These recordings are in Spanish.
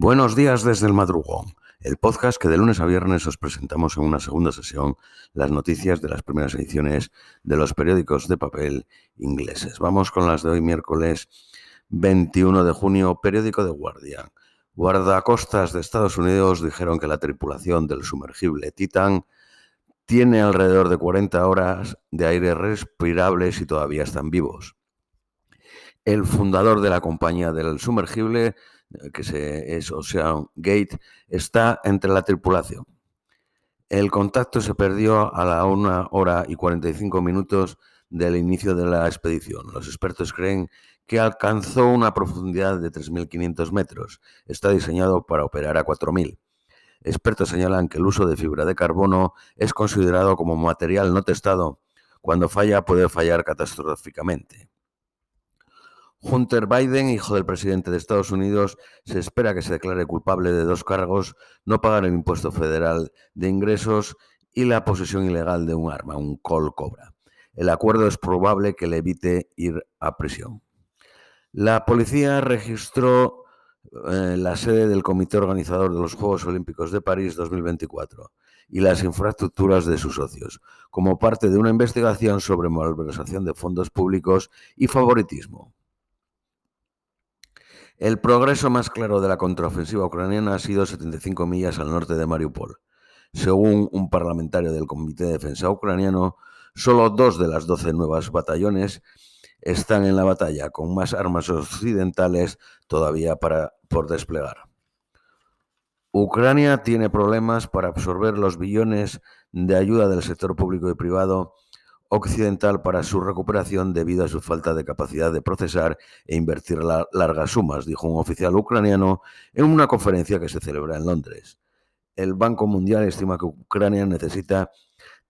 Buenos días desde el madrugón, el podcast que de lunes a viernes os presentamos en una segunda sesión las noticias de las primeras ediciones de los periódicos de papel ingleses. Vamos con las de hoy miércoles 21 de junio, periódico de Guardian. Guardacostas de Estados Unidos dijeron que la tripulación del sumergible Titan tiene alrededor de 40 horas de aire respirables y todavía están vivos. El fundador de la compañía del sumergible, eh, que es Ocean Gate, está entre la tripulación. El contacto se perdió a la 1 hora y 45 minutos del inicio de la expedición. Los expertos creen que alcanzó una profundidad de 3.500 metros. Está diseñado para operar a 4.000. Expertos señalan que el uso de fibra de carbono es considerado como material no testado. Cuando falla puede fallar catastróficamente. Hunter Biden, hijo del presidente de Estados Unidos, se espera que se declare culpable de dos cargos, no pagar el impuesto federal de ingresos y la posesión ilegal de un arma, un col cobra. El acuerdo es probable que le evite ir a prisión. La policía registró eh, la sede del comité organizador de los Juegos Olímpicos de París 2024 y las infraestructuras de sus socios, como parte de una investigación sobre malversación de fondos públicos y favoritismo. El progreso más claro de la contraofensiva ucraniana ha sido 75 millas al norte de Mariupol. Según un parlamentario del Comité de Defensa ucraniano, solo dos de las 12 nuevas batallones están en la batalla, con más armas occidentales todavía para, por desplegar. Ucrania tiene problemas para absorber los billones de ayuda del sector público y privado occidental para su recuperación debido a su falta de capacidad de procesar e invertir largas sumas, dijo un oficial ucraniano en una conferencia que se celebra en Londres. El Banco Mundial estima que Ucrania necesita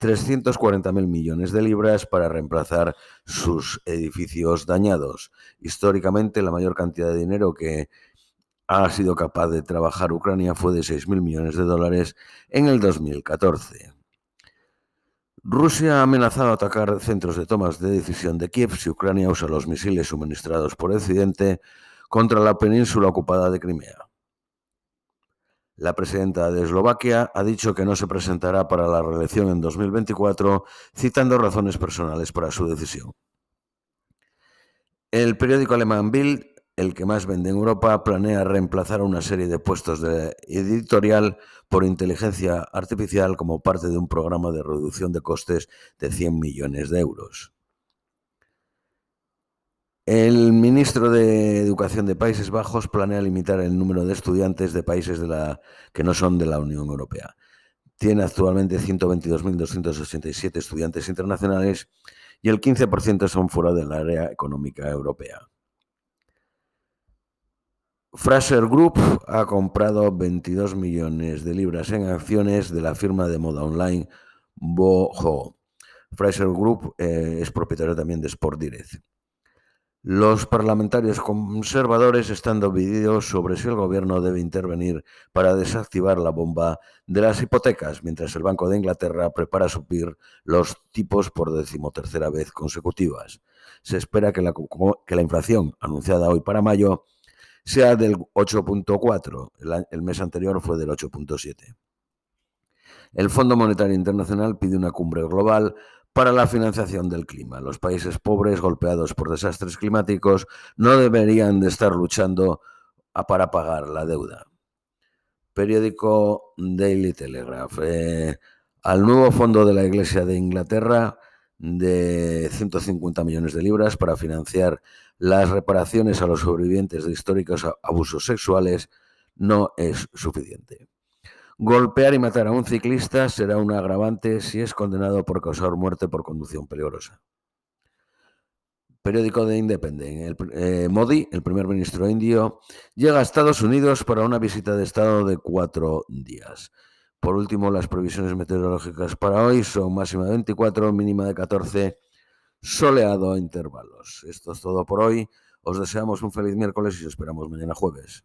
340.000 millones de libras para reemplazar sus edificios dañados. Históricamente, la mayor cantidad de dinero que ha sido capaz de trabajar Ucrania fue de 6.000 millones de dólares en el 2014. Rusia ha amenazado atacar centros de tomas de decisión de Kiev si Ucrania usa los misiles suministrados por Occidente contra la península ocupada de Crimea. La presidenta de Eslovaquia ha dicho que no se presentará para la reelección en 2024, citando razones personales para su decisión. El periódico alemán Bild, el que más vende en Europa, planea reemplazar una serie de puestos de editorial por inteligencia artificial como parte de un programa de reducción de costes de 100 millones de euros. El ministro de Educación de Países Bajos planea limitar el número de estudiantes de países que no son de la Unión Europea. Tiene actualmente 122.287 estudiantes internacionales y el 15% son fuera del área económica europea. Fraser Group ha comprado 22 millones de libras en acciones de la firma de moda online Boho. Fraser Group eh, es propietario también de Sport Direct. Los parlamentarios conservadores están divididos sobre si el gobierno debe intervenir para desactivar la bomba de las hipotecas, mientras el Banco de Inglaterra prepara subir los tipos por decimotercera vez consecutivas. Se espera que la, que la inflación anunciada hoy para mayo sea del 8.4, el, el mes anterior fue del 8.7. El Fondo Monetario Internacional pide una cumbre global para la financiación del clima. Los países pobres golpeados por desastres climáticos no deberían de estar luchando para pagar la deuda. Periódico Daily Telegraph. Eh, al nuevo fondo de la Iglesia de Inglaterra de 150 millones de libras para financiar las reparaciones a los sobrevivientes de históricos abusos sexuales no es suficiente. Golpear y matar a un ciclista será un agravante si es condenado por causar muerte por conducción peligrosa. Periódico de Independent. Eh, Modi, el primer ministro indio, llega a Estados Unidos para una visita de Estado de cuatro días. Por último, las previsiones meteorológicas para hoy son máxima de 24, mínima de 14, soleado a intervalos. Esto es todo por hoy. Os deseamos un feliz miércoles y os esperamos mañana jueves.